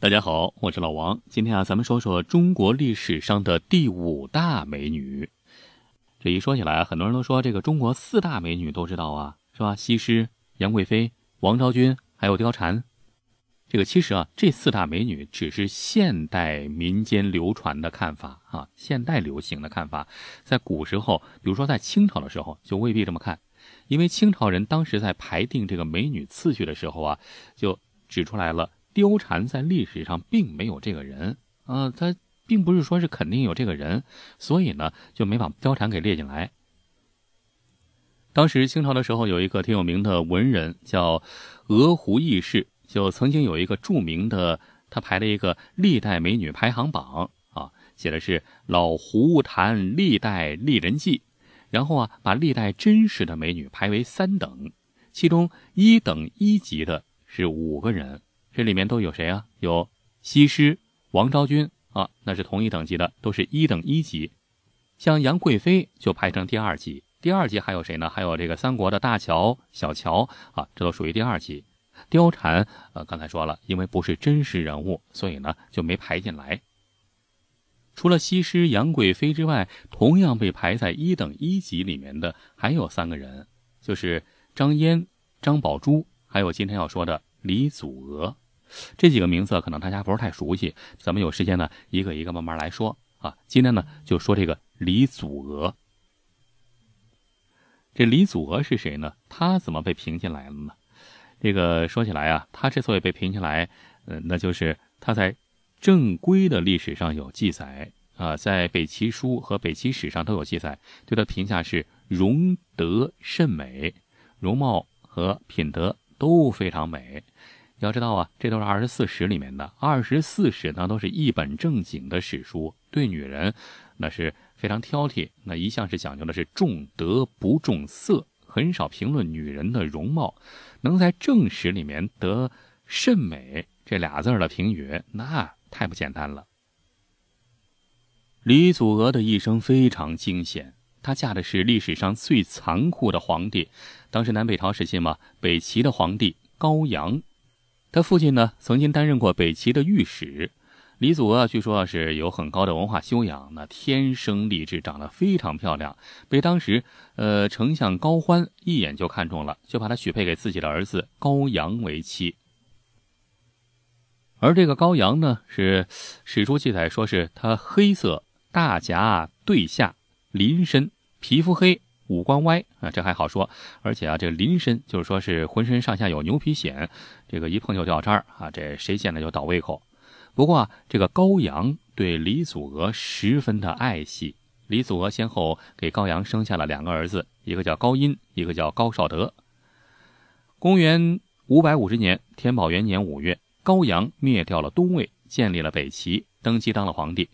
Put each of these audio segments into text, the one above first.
大家好，我是老王。今天啊，咱们说说中国历史上的第五大美女。这一说起来，很多人都说这个中国四大美女都知道啊，是吧？西施、杨贵妃、王昭君，还有貂蝉。这个其实啊，这四大美女只是现代民间流传的看法啊，现代流行的看法。在古时候，比如说在清朝的时候，就未必这么看，因为清朝人当时在排定这个美女次序的时候啊，就指出来了。貂蝉在历史上并没有这个人啊，他并不是说是肯定有这个人，所以呢就没把貂蝉给列进来。当时清朝的时候，有一个挺有名的文人叫鹅湖义士，就曾经有一个著名的，他排了一个历代美女排行榜啊，写的是老胡谈历代丽人记，然后啊把历代真实的美女排为三等，其中一等一级的是五个人。这里面都有谁啊？有西施、王昭君啊，那是同一等级的，都是一等一级。像杨贵妃就排成第二级，第二级还有谁呢？还有这个三国的大乔、小乔啊，这都属于第二级。貂蝉，呃，刚才说了，因为不是真实人物，所以呢就没排进来。除了西施、杨贵妃之外，同样被排在一等一级里面的还有三个人，就是张嫣、张宝珠，还有今天要说的李祖娥。这几个名字可能大家不是太熟悉，咱们有时间呢，一个一个慢慢来说啊。今天呢，就说这个李祖娥。这李祖娥是谁呢？她怎么被评进来了呢？这个说起来啊，她之所以被评进来，呃，那就是她在正规的历史上有记载啊，在北齐书和北齐史上都有记载，对她评价是容德甚美，容貌和品德都非常美。要知道啊，这都是二十四史里面的。二十四史呢，都是一本正经的史书，对女人那是非常挑剔。那一向是讲究的是重德不重色，很少评论女人的容貌。能在正史里面得“甚美”这俩字的评语，那太不简单了。李祖娥的一生非常惊险，她嫁的是历史上最残酷的皇帝，当时南北朝时期嘛，北齐的皇帝高阳。他父亲呢，曾经担任过北齐的御史。李祖娥据说是有很高的文化修养，那天生丽质，长得非常漂亮，被当时呃丞相高欢一眼就看中了，就把她许配给自己的儿子高阳为妻。而这个高阳呢，是史书记载说是他黑色，大颊对下，鳞身，皮肤黑。五官歪啊，这还好说，而且啊，这个鳞身就是说是浑身上下有牛皮癣，这个一碰就掉渣儿啊，这谁见了就倒胃口。不过啊，这个高阳对李祖娥十分的爱惜，李祖娥先后给高阳生下了两个儿子，一个叫高音，一个叫高绍德。公元五百五十年，天宝元年五月，高阳灭掉了东魏，建立了北齐，登基当了皇帝。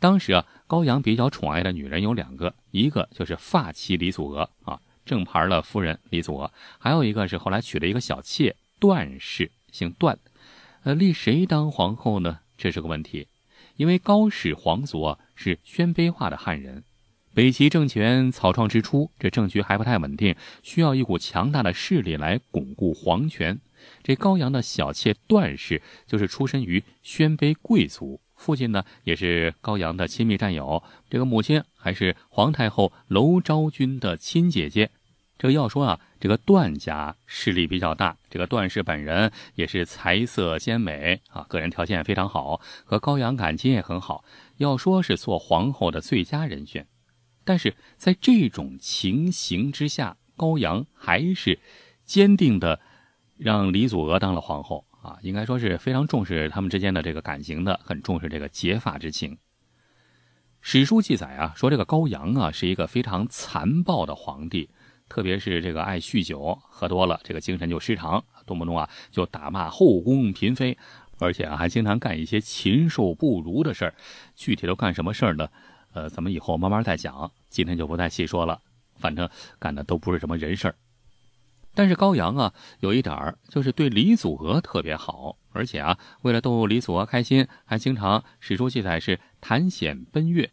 当时啊，高阳比较宠爱的女人有两个，一个就是发妻李祖娥啊，正牌的夫人李祖娥，还有一个是后来娶了一个小妾段氏，姓段。呃，立谁当皇后呢？这是个问题，因为高氏皇族啊是鲜卑化的汉人，北齐政权草创之初，这政局还不太稳定，需要一股强大的势力来巩固皇权。这高阳的小妾段氏就是出身于鲜卑贵族。父亲呢，也是高阳的亲密战友。这个母亲还是皇太后娄昭君的亲姐姐。这个要说啊，这个段家势力比较大。这个段氏本人也是才色兼美啊，个人条件非常好，和高阳感情也很好。要说是做皇后的最佳人选。但是在这种情形之下，高阳还是坚定的让李祖娥当了皇后。啊，应该说是非常重视他们之间的这个感情的，很重视这个结发之情。史书记载啊，说这个高阳啊是一个非常残暴的皇帝，特别是这个爱酗酒，喝多了这个精神就失常，动不动啊就打骂后宫嫔妃，而且啊还经常干一些禽兽不如的事儿。具体都干什么事儿呢？呃，咱们以后慢慢再讲，今天就不再细说了。反正干的都不是什么人事儿。但是高阳啊，有一点儿就是对李祖娥特别好，而且啊，为了逗李祖娥开心，还经常史书记载是弹弦奔月，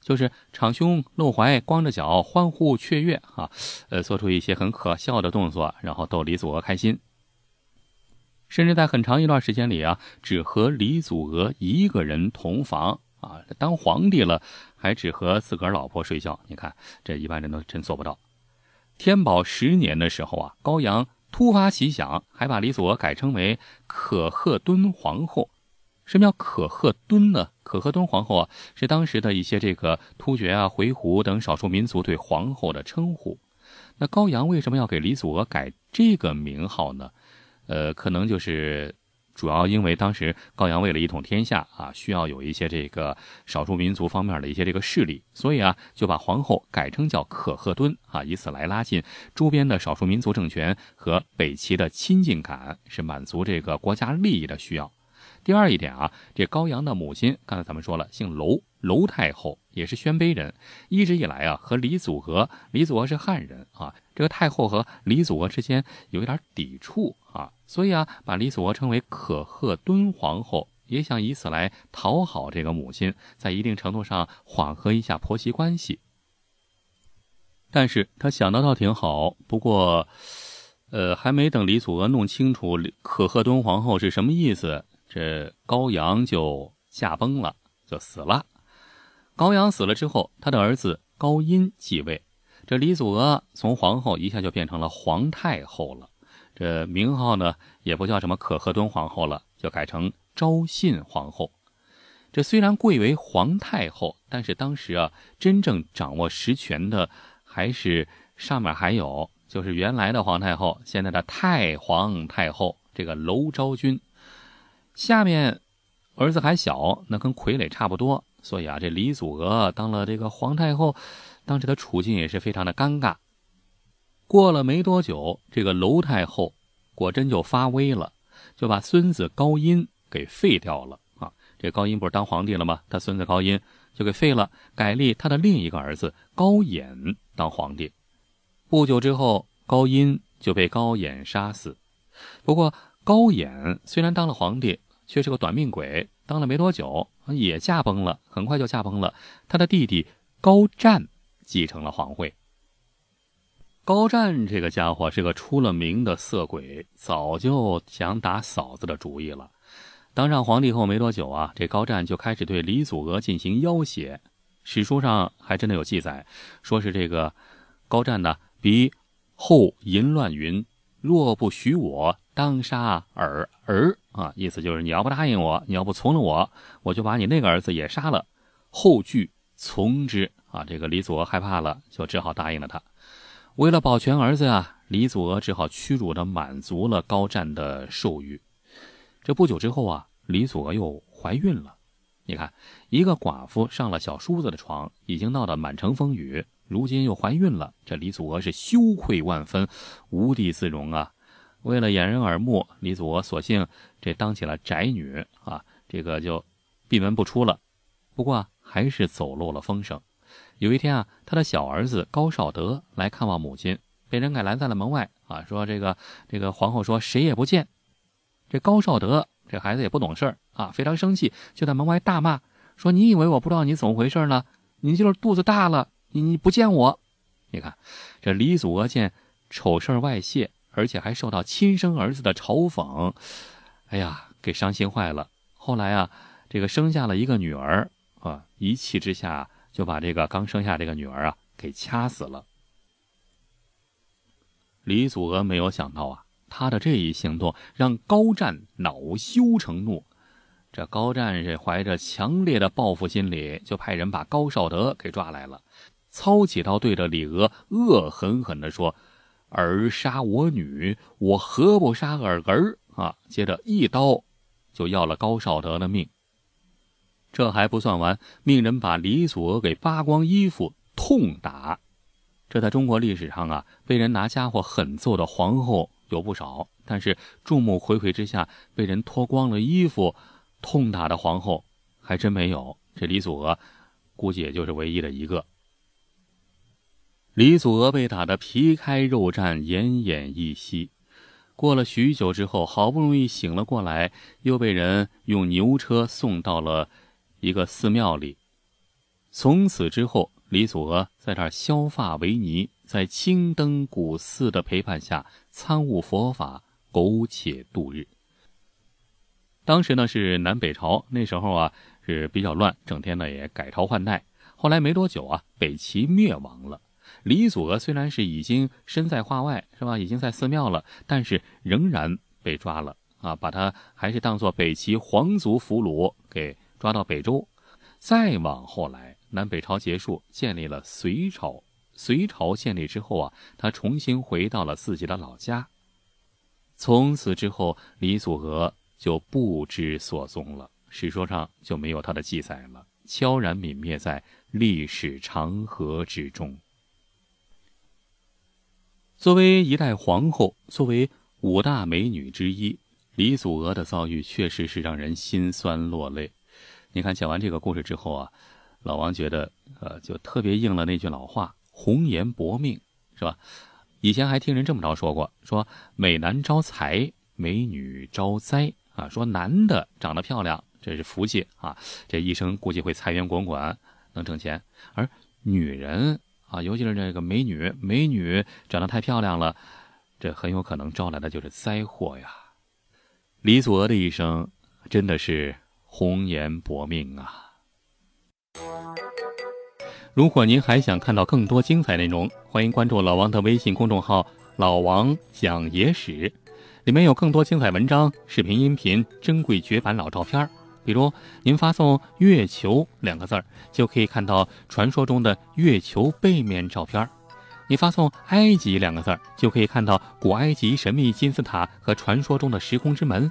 就是敞胸露怀、光着脚欢呼雀跃啊，呃，做出一些很可笑的动作，然后逗李祖娥开心。甚至在很长一段时间里啊，只和李祖娥一个人同房啊。当皇帝了，还只和自个儿老婆睡觉。你看，这一般人都真做不到。天宝十年的时候啊，高阳突发奇想，还把李祖娥改称为可贺敦皇后。什么叫可贺敦呢？可贺敦皇后啊，是当时的一些这个突厥啊、回鹘等少数民族对皇后的称呼。那高阳为什么要给李祖娥改这个名号呢？呃，可能就是主要因为当时高阳为了一统天下啊，需要有一些这个少数民族方面的一些这个势力，所以啊，就把皇后改称叫可贺敦啊，以此来拉近周边的少数民族政权和北齐的亲近感，是满足这个国家利益的需要。第二一点啊，这高阳的母亲，刚才咱们说了，姓娄，娄太后也是鲜卑人，一直以来啊和李祖娥，李祖娥是汉人啊，这个太后和李祖娥之间有一点抵触啊，所以啊把李祖娥称为可贺敦皇后，也想以此来讨好这个母亲，在一定程度上缓和一下婆媳关系。但是他想的倒挺好，不过，呃，还没等李祖娥弄清楚可贺敦皇后是什么意思。这高阳就驾崩了，就死了。高阳死了之后，他的儿子高音继位。这李祖娥从皇后一下就变成了皇太后了。这名号呢，也不叫什么可贺敦皇后了，就改成昭信皇后。这虽然贵为皇太后，但是当时啊，真正掌握实权的还是上面还有，就是原来的皇太后，现在的太皇太后这个娄昭君。下面，儿子还小，那跟傀儡差不多，所以啊，这李祖娥当了这个皇太后，当时的处境也是非常的尴尬。过了没多久，这个娄太后果真就发威了，就把孙子高音给废掉了啊！这高音不是当皇帝了吗？他孙子高音就给废了，改立他的另一个儿子高演当皇帝。不久之后，高音就被高演杀死。不过，高演虽然当了皇帝，却是个短命鬼，当了没多久也驾崩了，很快就驾崩了。他的弟弟高湛继承了皇位。高湛这个家伙是个出了名的色鬼，早就想打嫂子的主意了。当上皇帝后没多久啊，这高湛就开始对李祖娥进行要挟。史书上还真的有记载，说是这个高湛呢，比后淫乱云。若不许我，当杀尔儿啊！意思就是你要不答应我，你要不从了我，我就把你那个儿子也杀了。后惧从之啊！这个李祖娥害怕了，就只好答应了他。为了保全儿子啊，李祖娥只好屈辱的满足了高湛的授欲。这不久之后啊，李祖娥又怀孕了。你看，一个寡妇上了小叔子的床，已经闹得满城风雨。如今又怀孕了，这李祖娥是羞愧万分，无地自容啊！为了掩人耳目，李祖娥索性这当起了宅女啊，这个就闭门不出了。不过还是走漏了风声。有一天啊，他的小儿子高绍德来看望母亲，被人给拦在了门外啊，说这个这个皇后说谁也不见。这高绍德这孩子也不懂事啊，非常生气，就在门外大骂说：“你以为我不知道你怎么回事呢？你就是肚子大了。”你你不见我，你看这李祖娥见丑事外泄，而且还受到亲生儿子的嘲讽，哎呀，给伤心坏了。后来啊，这个生下了一个女儿啊，一气之下就把这个刚生下这个女儿啊给掐死了。李祖娥没有想到啊，他的这一行动让高湛恼羞成怒。这高湛是怀着强烈的报复心理，就派人把高绍德给抓来了。操起刀，对着李娥恶狠狠地说：“儿杀我女，我何不杀尔儿？”啊！接着一刀就要了高绍德的命。这还不算完，命人把李祖娥给扒光衣服痛打。这在中国历史上啊，被人拿家伙狠揍的皇后有不少，但是众目睽睽之下被人脱光了衣服痛打的皇后还真没有。这李祖娥估计也就是唯一的一个。李祖娥被打得皮开肉绽、奄奄一息，过了许久之后，好不容易醒了过来，又被人用牛车送到了一个寺庙里。从此之后，李祖娥在这儿削发为尼，在青灯古寺的陪伴下参悟佛法，苟且度日。当时呢是南北朝，那时候啊是比较乱，整天呢也改朝换代。后来没多久啊，北齐灭亡了。李祖娥虽然是已经身在化外，是吧？已经在寺庙了，但是仍然被抓了啊，把他还是当做北齐皇族俘虏给抓到北周。再往后来，南北朝结束，建立了隋朝。隋朝建立之后啊，他重新回到了自己的老家。从此之后，李祖娥就不知所踪了，史书上就没有他的记载了，悄然泯灭在。历史长河之中，作为一代皇后，作为五大美女之一，李祖娥的遭遇确实是让人心酸落泪。你看，讲完这个故事之后啊，老王觉得，呃，就特别应了那句老话：“红颜薄命”，是吧？以前还听人这么着说过，说美男招财，美女招灾啊。说男的长得漂亮，这是福气啊，这一生估计会财源滚滚。能挣钱，而女人啊，尤其是这个美女，美女长得太漂亮了，这很有可能招来的就是灾祸呀。李祖娥的一生真的是红颜薄命啊！如果您还想看到更多精彩内容，欢迎关注老王的微信公众号“老王讲野史”，里面有更多精彩文章、视频、音频、珍贵绝版老照片比如，您发送“月球”两个字儿，就可以看到传说中的月球背面照片；你发送“埃及”两个字儿，就可以看到古埃及神秘金字塔和传说中的时空之门；